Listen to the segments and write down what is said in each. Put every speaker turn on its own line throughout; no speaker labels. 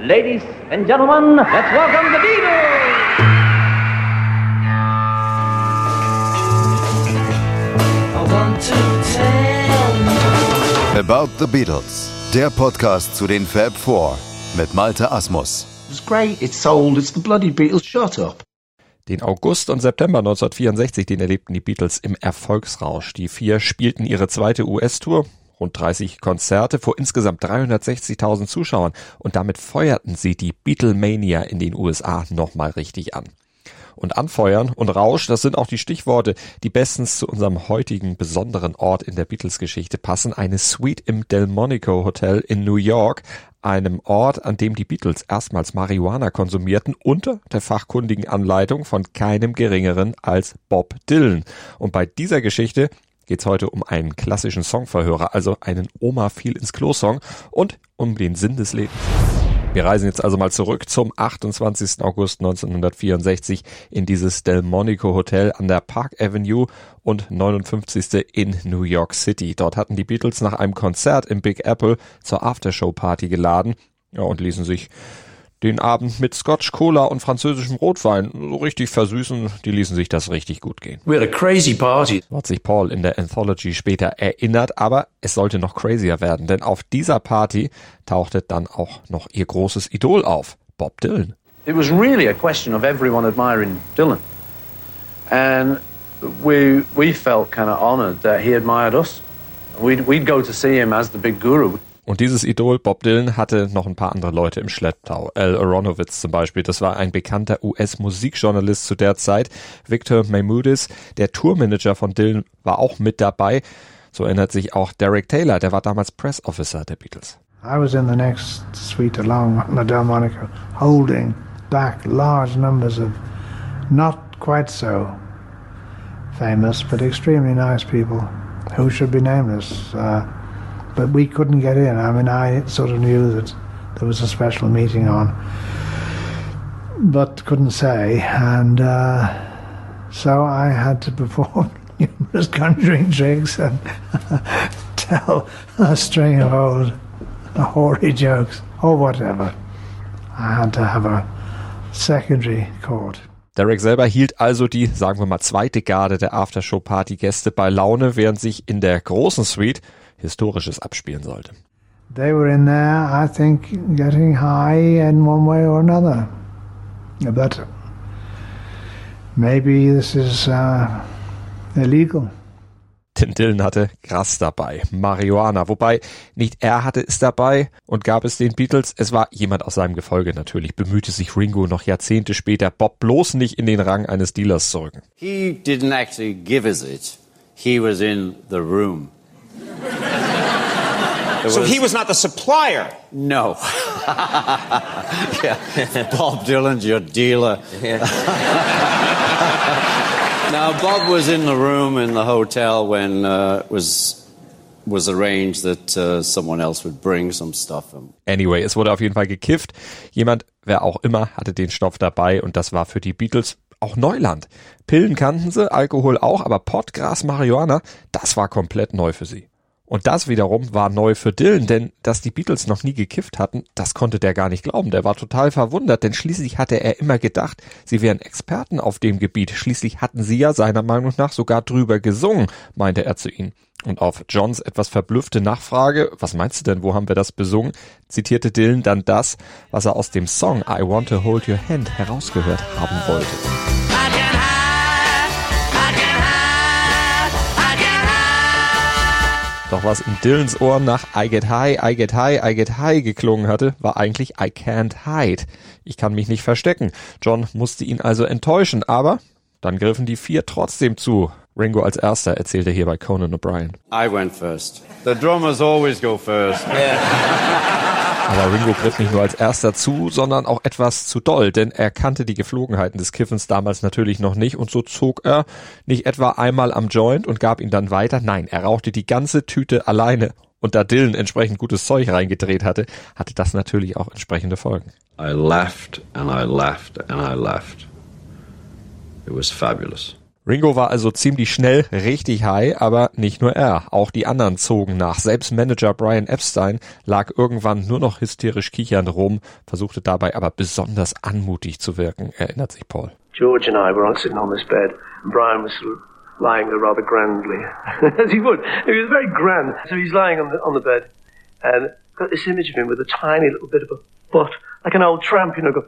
Ladies and gentlemen, let's welcome the Beatles!
About the Beatles, der Podcast zu den Fab Four mit Malte Asmus.
It's great, it's sold, it's the bloody Beatles, shut up.
Den August und September 1964, den erlebten die Beatles im Erfolgsrausch. Die vier spielten ihre zweite US-Tour, rund 30 Konzerte vor insgesamt 360.000 Zuschauern und damit feuerten sie die Beatlemania in den USA nochmal richtig an und Anfeuern und Rausch, das sind auch die Stichworte, die bestens zu unserem heutigen besonderen Ort in der Beatles-Geschichte passen. Eine Suite im Delmonico Hotel in New York, einem Ort, an dem die Beatles erstmals Marihuana konsumierten, unter der fachkundigen Anleitung von keinem geringeren als Bob Dylan. Und bei dieser Geschichte geht's heute um einen klassischen Songverhörer, also einen Oma fiel ins Klo-Song und um den Sinn des Lebens. Wir reisen jetzt also mal zurück zum 28. August 1964 in dieses Delmonico Hotel an der Park Avenue und 59. in New York City. Dort hatten die Beatles nach einem Konzert im Big Apple zur Aftershow Party geladen ja, und ließen sich den Abend mit Scotch Cola und französischem Rotwein so richtig versüßen. Die ließen sich das richtig gut gehen.
We had a crazy party.
Hat sich Paul in der Anthology später erinnert, aber es sollte noch crazier werden, denn auf dieser Party tauchte dann auch noch ihr großes Idol auf, Bob Dylan.
It was really a question of everyone admiring Dylan. And we, we felt kind of honored that he admired us. We'd, we'd go to see him as the big guru.
Und dieses Idol Bob Dylan hatte noch ein paar andere Leute im Schlepptau. Al Aronowitz zum Beispiel, das war ein bekannter US-Musikjournalist zu der Zeit. Victor Maimudis, der Tourmanager von Dylan, war auch mit dabei. So erinnert sich auch Derek Taylor, der war damals Press Officer der Beatles.
I was in the next suite along on the Delmonico, holding back large numbers of not quite so famous but extremely nice people who should be nameless. Uh, but we couldn't get in. I mean, I sort of knew that there was a special meeting on, but couldn't say. And uh, so I had to perform numerous conjuring tricks and tell a string of old hoary jokes or whatever. I had to have a secondary court.
Derek selber hielt also die, sagen wir mal, zweite Garde der Aftershow-Party-Gäste bei Laune, während sich in der großen Suite Historisches abspielen sollte.
They were in there, I think, getting high in one way or another. But maybe this is uh, illegal.
Denn Dylan hatte Gras dabei, Marihuana, wobei nicht er hatte es dabei und gab es den Beatles, es war jemand aus seinem Gefolge natürlich, bemühte sich Ringo noch Jahrzehnte später, Bob bloß nicht in den Rang eines Dealers zu rücken.
He didn't actually give us it. He was in the room.
So he was not the supplier.
No. yeah. Bob Dylan's your dealer. Yeah. now Bob was in the room in the hotel when uh, it was was arranged that uh, someone else would bring some stuff.
Anyway, es wurde auf jeden Fall gekifft. Jemand, wer auch immer, hatte den Stoff dabei und das war für die Beatles auch Neuland. Pillen kannten sie, Alkohol auch, aber Pottgras, Marihuana, das war komplett neu für sie. Und das wiederum war neu für Dylan, denn dass die Beatles noch nie gekifft hatten, das konnte der gar nicht glauben. Der war total verwundert, denn schließlich hatte er immer gedacht, sie wären Experten auf dem Gebiet. Schließlich hatten sie ja seiner Meinung nach sogar drüber gesungen, meinte er zu ihnen. Und auf Johns etwas verblüffte Nachfrage, was meinst du denn, wo haben wir das besungen, zitierte Dylan dann das, was er aus dem Song I Want to Hold Your Hand herausgehört haben wollte. Doch was in Dylans Ohren nach I get high, I get high, I get high geklungen hatte, war eigentlich I can't hide. Ich kann mich nicht verstecken. John musste ihn also enttäuschen, aber dann griffen die vier trotzdem zu. Ringo als erster erzählte hier bei Conan O'Brien.
I went first. The drummers always go first.
Yeah. Aber Ringo griff nicht nur als erster zu, sondern auch etwas zu doll, denn er kannte die Geflogenheiten des Kiffens damals natürlich noch nicht und so zog er nicht etwa einmal am Joint und gab ihn dann weiter. Nein, er rauchte die ganze Tüte alleine. Und da Dylan entsprechend gutes Zeug reingedreht hatte, hatte das natürlich auch entsprechende Folgen.
I laughed and I laughed and I laughed. It was fabulous.
Ringo war also ziemlich schnell richtig high, aber nicht nur er, auch die anderen zogen nach. Selbst Manager Brian Epstein lag irgendwann nur noch hysterisch kichernd rum, versuchte dabei aber besonders anmutig zu wirken, erinnert sich Paul.
George and I were sitting on this bed, Brian was lying there rather grandly, as he would. He was very grand. So he's lying on the, on the bed, and got this image of him with a tiny little bit of a butt, like an old tramp, you know, go,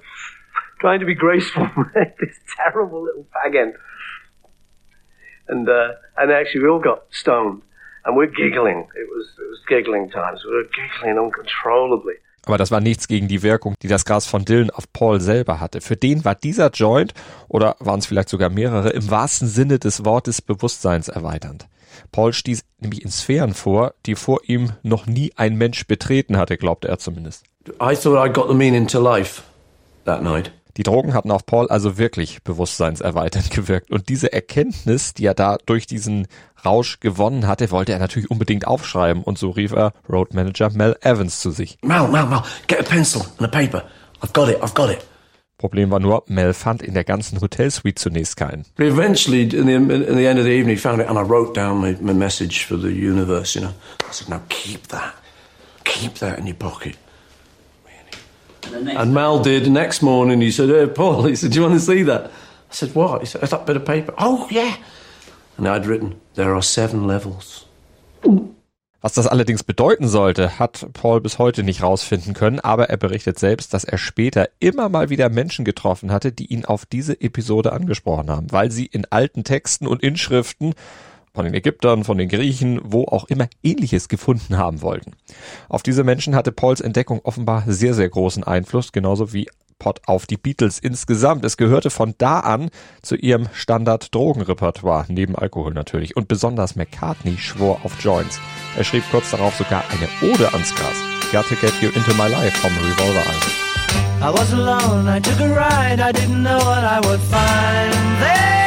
trying to be graceful, this terrible little fag end. And, uh, and actually we all got stoned and we're giggling. It was, it was giggling times. We were giggling uncontrollably.
Aber das war nichts gegen die Wirkung, die das Gras von Dylan auf Paul selber hatte. Für den war dieser Joint, oder waren es vielleicht sogar mehrere, im wahrsten Sinne des Wortes Bewusstseins erweiternd. Paul stieß nämlich in Sphären vor, die vor ihm noch nie ein Mensch betreten hatte, glaubte er zumindest.
I thought I got the meaning to life that night.
Die Drogen hatten auf Paul also wirklich bewusstseinserweiternd gewirkt. Und diese Erkenntnis, die er da durch diesen Rausch gewonnen hatte, wollte er natürlich unbedingt aufschreiben. Und so rief er Road Manager Mel Evans zu sich.
Mel, Mel, Mel, get a pencil and a paper. I've got it, I've got it.
Problem war nur, Mel fand in der ganzen Hotelsuite zunächst keinen.
But eventually, in the, in the end of the evening, he found it and I wrote down my, my message for the universe, you know. I said, now keep that. Keep that in your pocket. And Mal did. The next morning, he said, "Hey, Paul," he said, "Do you want to see that?" I said, "What?" He said, "That bit of paper." Oh, yeah. And I'd written, "There are seven levels."
Was das allerdings bedeuten sollte, hat Paul bis heute nicht rausfinden können, aber er berichtet selbst, dass er später immer mal wieder Menschen getroffen hatte, die ihn auf diese Episode angesprochen haben, weil sie in alten Texten und Inschriften von den Ägyptern, von den Griechen, wo auch immer ähnliches gefunden haben wollten. Auf diese Menschen hatte Pauls Entdeckung offenbar sehr, sehr großen Einfluss, genauso wie Pot auf die Beatles insgesamt. Es gehörte von da an zu ihrem Standard-Drogenrepertoire, neben Alkohol natürlich. Und besonders McCartney schwor auf Joints. Er schrieb kurz darauf sogar eine Ode ans Gras. Got to get you into my life vom Revolver-Album. I was alone, I took a ride, I didn't know what I would find there.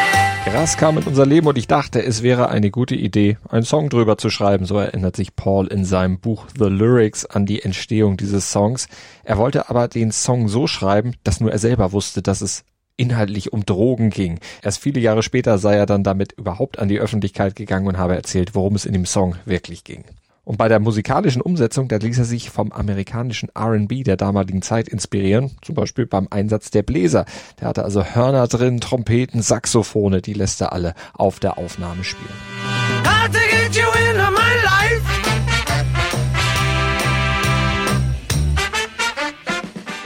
Gras kam in unser Leben und ich dachte, es wäre eine gute Idee, einen Song drüber zu schreiben. So erinnert sich Paul in seinem Buch The Lyrics an die Entstehung dieses Songs. Er wollte aber den Song so schreiben, dass nur er selber wusste, dass es inhaltlich um Drogen ging. Erst viele Jahre später sei er dann damit überhaupt an die Öffentlichkeit gegangen und habe erzählt, worum es in dem Song wirklich ging. Und bei der musikalischen Umsetzung, da ließ er sich vom amerikanischen R&B der damaligen Zeit inspirieren, zum Beispiel beim Einsatz der Bläser. Der hatte also Hörner drin, Trompeten, Saxophone, die lässt er alle auf der Aufnahme spielen.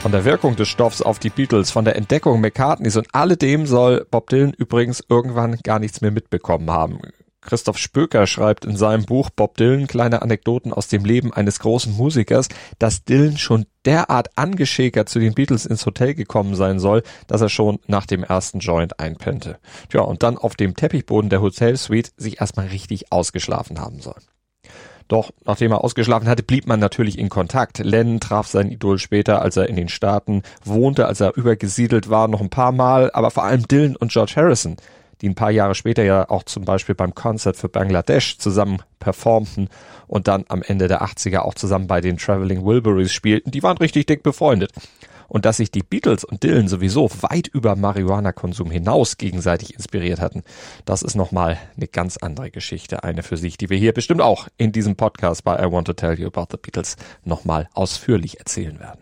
Von der Wirkung des Stoffs auf die Beatles, von der Entdeckung McCartneys und alledem soll Bob Dylan übrigens irgendwann gar nichts mehr mitbekommen haben. Christoph Spöker schreibt in seinem Buch Bob Dylan kleine Anekdoten aus dem Leben eines großen Musikers, dass Dylan schon derart angeschäkert zu den Beatles ins Hotel gekommen sein soll, dass er schon nach dem ersten Joint einpennte. Tja, und dann auf dem Teppichboden der Hotelsuite sich erstmal richtig ausgeschlafen haben soll. Doch nachdem er ausgeschlafen hatte, blieb man natürlich in Kontakt. Lennon traf sein Idol später, als er in den Staaten wohnte, als er übergesiedelt war, noch ein paar Mal, aber vor allem Dylan und George Harrison die ein paar Jahre später ja auch zum Beispiel beim Konzert für Bangladesch zusammen performten und dann am Ende der 80er auch zusammen bei den Traveling Wilburys spielten, die waren richtig dick befreundet. Und dass sich die Beatles und Dylan sowieso weit über Marihuana-Konsum hinaus gegenseitig inspiriert hatten, das ist nochmal eine ganz andere Geschichte, eine für sich, die wir hier bestimmt auch in diesem Podcast bei I Want to Tell You About the Beatles nochmal ausführlich erzählen werden.